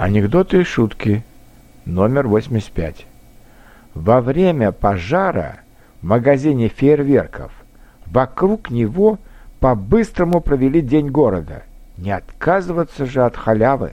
Анекдоты и шутки. Номер 85. Во время пожара в магазине фейерверков вокруг него по-быстрому провели День города. Не отказываться же от халявы.